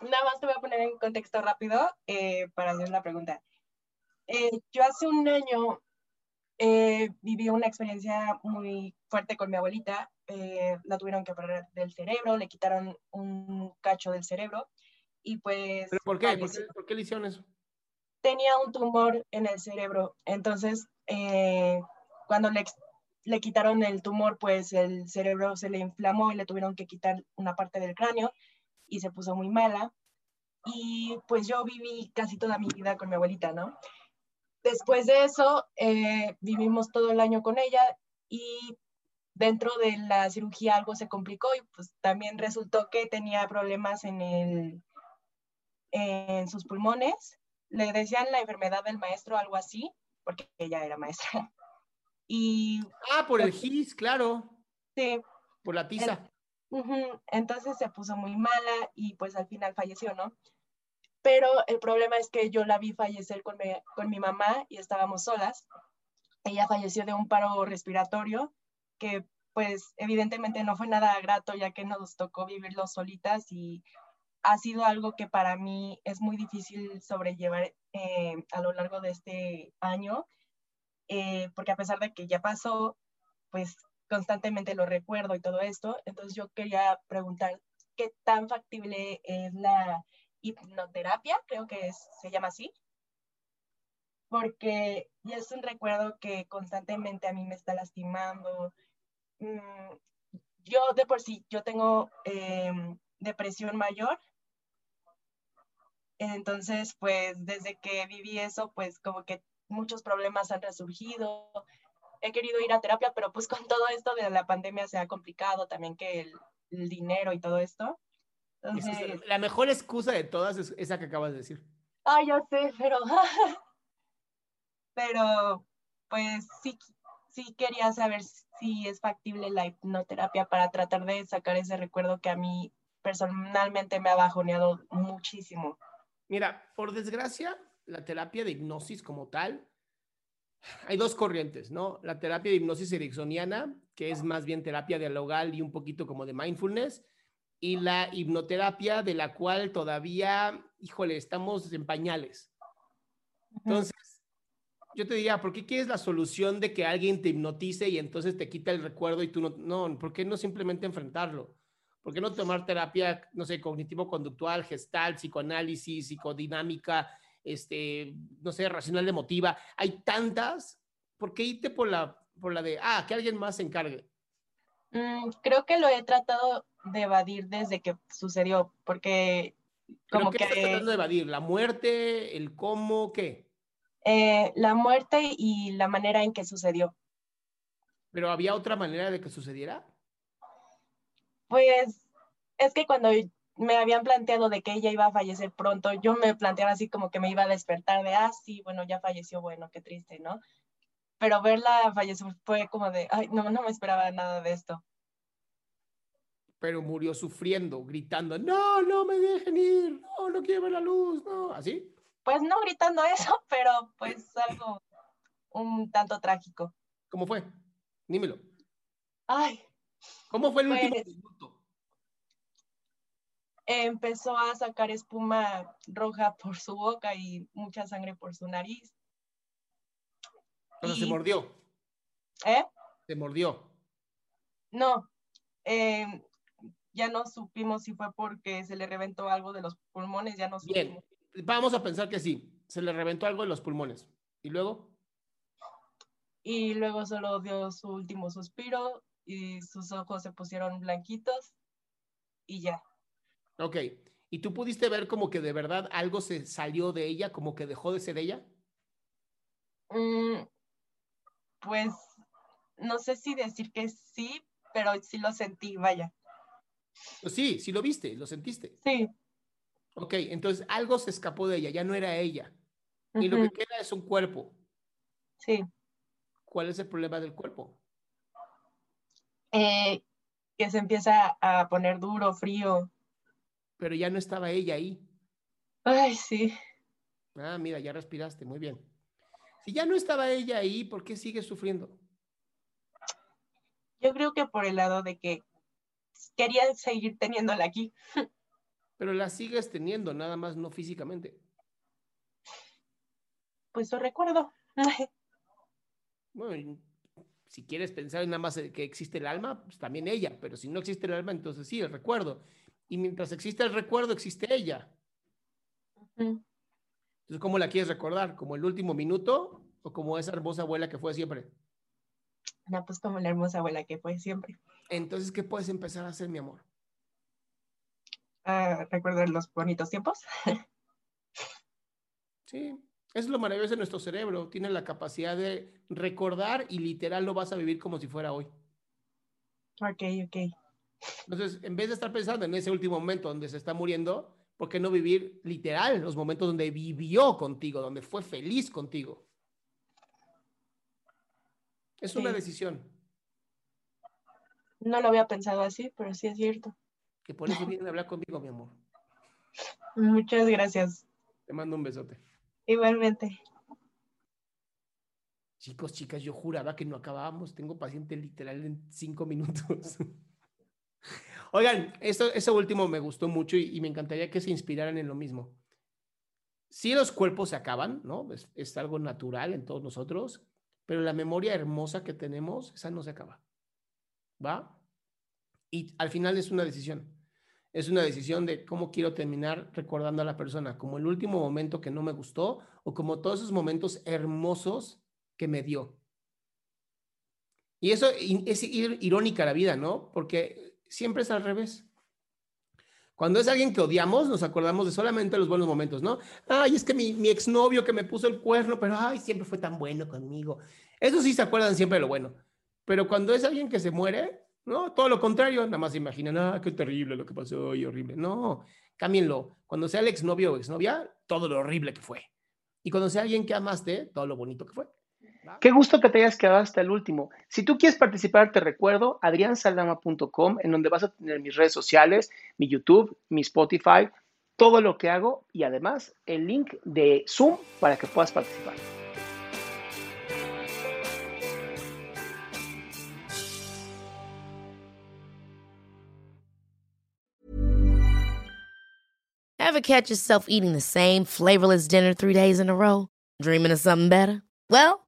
nada más te voy a poner en contexto rápido eh, para hacer la pregunta. Eh, yo hace un año eh, viví una experiencia muy fuerte con mi abuelita. Eh, la tuvieron que operar del cerebro, le quitaron un cacho del cerebro y pues ¿Pero por qué? ¿Por qué, por qué le hicieron eso? tenía un tumor en el cerebro. Entonces, eh, cuando le, le quitaron el tumor, pues el cerebro se le inflamó y le tuvieron que quitar una parte del cráneo y se puso muy mala. Y pues yo viví casi toda mi vida con mi abuelita, ¿no? Después de eso, eh, vivimos todo el año con ella y dentro de la cirugía algo se complicó y pues también resultó que tenía problemas en, el, en sus pulmones le decían la enfermedad del maestro, algo así, porque ella era maestra. Y Ah, por el GIS, claro, sí, por la tiza. Entonces se puso muy mala y pues al final falleció, ¿no? Pero el problema es que yo la vi fallecer con mi, con mi mamá y estábamos solas. Ella falleció de un paro respiratorio que pues evidentemente no fue nada grato ya que nos tocó vivirlo solitas y ha sido algo que para mí es muy difícil sobrellevar eh, a lo largo de este año, eh, porque a pesar de que ya pasó, pues constantemente lo recuerdo y todo esto. Entonces yo quería preguntar qué tan factible es la hipnoterapia, creo que se llama así, porque es un recuerdo que constantemente a mí me está lastimando. Mm, yo de por sí, yo tengo em, depresión mayor. Entonces, pues desde que viví eso, pues como que muchos problemas han resurgido. He querido ir a terapia, pero pues con todo esto de la pandemia se ha complicado también que el, el dinero y todo esto. Entonces, la mejor excusa de todas es esa que acabas de decir. ay, yo sé, pero, pero pues sí, sí quería saber si es factible la hipnoterapia para tratar de sacar ese recuerdo que a mí personalmente me ha bajoneado muchísimo. Mira, por desgracia, la terapia de hipnosis como tal, hay dos corrientes, ¿no? La terapia de hipnosis ericksoniana, que es más bien terapia dialogal y un poquito como de mindfulness, y la hipnoterapia de la cual todavía, híjole, estamos en pañales. Entonces, yo te diría, ¿por qué quieres la solución de que alguien te hipnotice y entonces te quita el recuerdo y tú no? No, ¿por qué no simplemente enfrentarlo? ¿Por qué no tomar terapia, no sé, cognitivo-conductual, gestal, psicoanálisis, psicodinámica, este, no sé, racional emotiva? Hay tantas. ¿Por qué irte por la, por la de, ah, que alguien más se encargue? Mm, creo que lo he tratado de evadir desde que sucedió, porque ¿Pero como qué estás que tratando de evadir? ¿La muerte? ¿El cómo? ¿Qué? eh, la muerte y la manera en que sucedió. ¿Pero había otra manera de que sucediera? Pues es que cuando me habían planteado de que ella iba a fallecer pronto, yo me planteaba así como que me iba a despertar de, ah, sí, bueno, ya falleció, bueno, qué triste, ¿no? Pero verla fallecer fue como de, ay, no, no me esperaba nada de esto. Pero murió sufriendo, gritando, no, no me dejen ir, no, no quiero ver la luz, no, ¿así? Pues no gritando eso, pero pues algo un tanto trágico. ¿Cómo fue? Dímelo. Ay. ¿Cómo fue el último pues, minuto? Empezó a sacar espuma roja por su boca y mucha sangre por su nariz. O se mordió. ¿Eh? Se mordió. No. Eh, ya no supimos si fue porque se le reventó algo de los pulmones, ya no supimos. Bien, vamos a pensar que sí, se le reventó algo de los pulmones. ¿Y luego? Y luego solo dio su último suspiro y sus ojos se pusieron blanquitos y ya. Ok. ¿Y tú pudiste ver como que de verdad algo se salió de ella, como que dejó de ser ella? Mm, pues no sé si decir que sí, pero sí lo sentí, vaya. Pues sí, sí lo viste, lo sentiste. Sí. Ok, entonces algo se escapó de ella, ya no era ella. Y lo que queda es un cuerpo. Sí. ¿Cuál es el problema del cuerpo? Eh, que se empieza a poner duro, frío. Pero ya no estaba ella ahí. Ay, sí. Ah, mira, ya respiraste, muy bien. Si ya no estaba ella ahí, ¿por qué sigue sufriendo? Yo creo que por el lado de que quería seguir teniéndola aquí. Pero la sigues teniendo, nada más no físicamente. Pues lo recuerdo. Bueno, si quieres pensar nada más que existe el alma, pues también ella, pero si no existe el alma, entonces sí, el recuerdo. Y mientras existe el recuerdo, existe ella. Entonces, ¿cómo la quieres recordar? ¿Como el último minuto o como esa hermosa abuela que fue siempre? No, pues como la hermosa abuela que fue siempre. Entonces, ¿qué puedes empezar a hacer, mi amor? A recordar los bonitos tiempos. sí, es lo maravilloso de nuestro cerebro. Tiene la capacidad de recordar y literal lo vas a vivir como si fuera hoy. Ok, ok. Entonces, en vez de estar pensando en ese último momento donde se está muriendo, ¿por qué no vivir literal los momentos donde vivió contigo, donde fue feliz contigo? Es una decisión. No lo había pensado así, pero sí es cierto. Que por eso vienen a hablar conmigo, mi amor. Muchas gracias. Te mando un besote. Igualmente. Chicos, chicas, yo juraba que no acabábamos. Tengo paciente literal en cinco minutos. Oigan, eso, eso último me gustó mucho y, me encantaría que se inspiraran en lo mismo. Si los cuerpos se acaban, ¿no? Es, es algo natural en todos nosotros, pero la memoria hermosa que tenemos, esa no se acaba. ¿Va? Y al final es una decisión es una decisión de cómo quiero terminar recordando a la persona, como el último momento que no me gustó o como todos esos momentos hermosos que me dio. Y eso es irónica la vida, ¿no? Porque siempre es al revés. Cuando es alguien que odiamos, nos acordamos de solamente los buenos momentos, ¿no? Ay, es que mi, exnovio que me puso el cuerno, pero ay, siempre fue tan bueno conmigo. Eso sí se acuerdan siempre de lo bueno. Pero cuando es alguien que se muere, no, todo lo contrario, nada más imaginan, ah, qué terrible lo que pasó y horrible. No, cámbienlo. Cuando sea el exnovio o exnovia, todo lo horrible que fue. Y cuando sea alguien que amaste, todo lo bonito que fue. Qué gusto que te hayas quedado hasta el último. Si tú quieres participar, te recuerdo adriansaldama.com, en donde vas a tener mis redes sociales, mi YouTube, mi Spotify, todo lo que hago y además el link de Zoom para que puedas participar. Ever catch yourself eating the same flavorless dinner three days in a row? Dreaming of something better? Well,